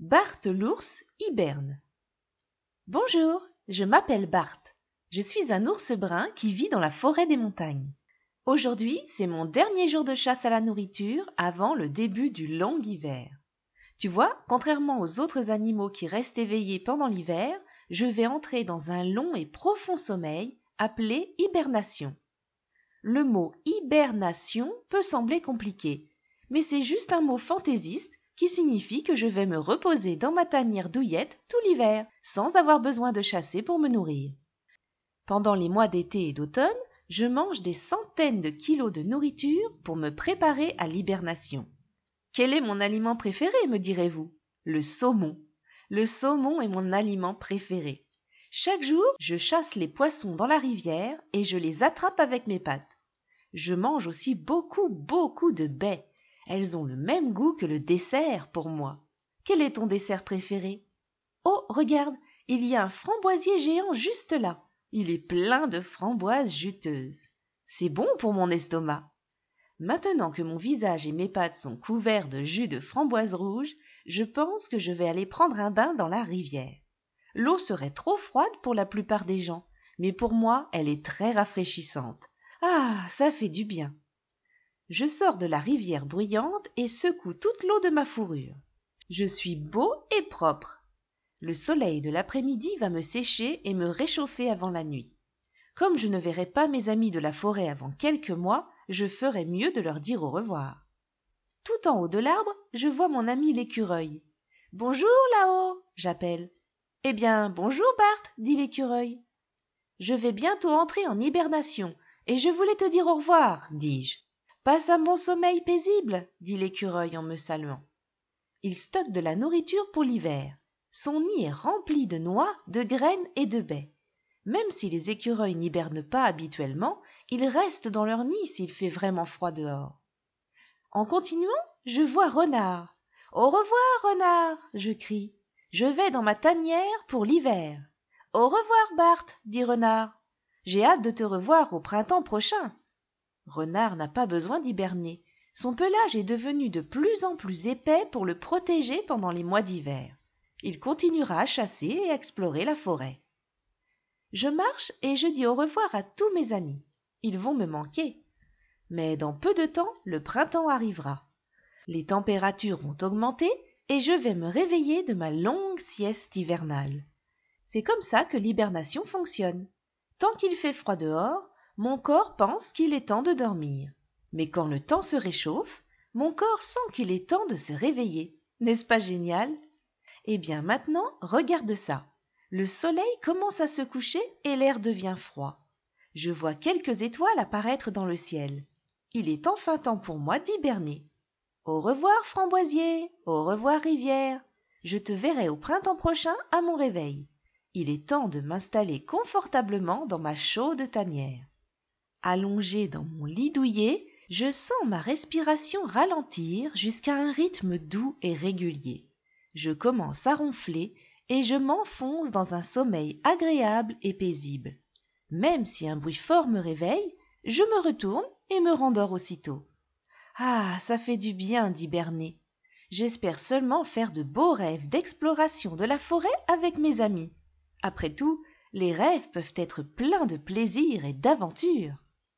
Bart l'ours hiberne. Bonjour, je m'appelle Bart. Je suis un ours brun qui vit dans la forêt des montagnes. Aujourd'hui, c'est mon dernier jour de chasse à la nourriture avant le début du long hiver. Tu vois, contrairement aux autres animaux qui restent éveillés pendant l'hiver, je vais entrer dans un long et profond sommeil appelé hibernation. Le mot hibernation peut sembler compliqué, mais c'est juste un mot fantaisiste qui signifie que je vais me reposer dans ma tanière douillette tout l'hiver, sans avoir besoin de chasser pour me nourrir. Pendant les mois d'été et d'automne, je mange des centaines de kilos de nourriture pour me préparer à l'hibernation. Quel est mon aliment préféré, me direz-vous? Le saumon. Le saumon est mon aliment préféré. Chaque jour, je chasse les poissons dans la rivière et je les attrape avec mes pattes. Je mange aussi beaucoup, beaucoup de baies. Elles ont le même goût que le dessert pour moi. Quel est ton dessert préféré? Oh, regarde, il y a un framboisier géant juste là. Il est plein de framboises juteuses. C'est bon pour mon estomac. Maintenant que mon visage et mes pattes sont couverts de jus de framboise rouge, je pense que je vais aller prendre un bain dans la rivière. L'eau serait trop froide pour la plupart des gens, mais pour moi, elle est très rafraîchissante. Ah, ça fait du bien. Je sors de la rivière bruyante et secoue toute l'eau de ma fourrure. Je suis beau et propre. Le soleil de l'après-midi va me sécher et me réchauffer avant la nuit. Comme je ne verrai pas mes amis de la forêt avant quelques mois, je ferai mieux de leur dire au revoir. Tout en haut de l'arbre, je vois mon ami l'écureuil. Bonjour là-haut, j'appelle. Eh bien, bonjour Bart, dit l'écureuil. Je vais bientôt entrer en hibernation, et je voulais te dire au revoir, dis-je. Passe un bon sommeil paisible, dit l'écureuil en me saluant. Il stocke de la nourriture pour l'hiver. Son nid est rempli de noix, de graines et de baies. Même si les écureuils n'hibernent pas habituellement, ils restent dans leur nid s'il fait vraiment froid dehors. En continuant, je vois Renard. Au revoir, Renard, je crie. Je vais dans ma tanière pour l'hiver. Au revoir, Bart, dit Renard. J'ai hâte de te revoir au printemps prochain. Renard n'a pas besoin d'hiberner. Son pelage est devenu de plus en plus épais pour le protéger pendant les mois d'hiver. Il continuera à chasser et explorer la forêt. Je marche et je dis au revoir à tous mes amis. Ils vont me manquer. Mais dans peu de temps, le printemps arrivera. Les températures vont augmenter et je vais me réveiller de ma longue sieste hivernale. C'est comme ça que l'hibernation fonctionne. Tant qu'il fait froid dehors, mon corps pense qu'il est temps de dormir. Mais quand le temps se réchauffe, mon corps sent qu'il est temps de se réveiller. N'est-ce pas génial? Eh bien maintenant, regarde ça. Le soleil commence à se coucher et l'air devient froid. Je vois quelques étoiles apparaître dans le ciel. Il est enfin temps pour moi d'hiberner. Au revoir framboisier, au revoir rivière. Je te verrai au printemps prochain à mon réveil. Il est temps de m'installer confortablement dans ma chaude tanière. Allongé dans mon lit douillet, je sens ma respiration ralentir jusqu'à un rythme doux et régulier. Je commence à ronfler et je m'enfonce dans un sommeil agréable et paisible. Même si un bruit fort me réveille, je me retourne et me rendors aussitôt. Ah, ça fait du bien d'hiberner. J'espère seulement faire de beaux rêves d'exploration de la forêt avec mes amis. Après tout, les rêves peuvent être pleins de plaisir et d'aventure.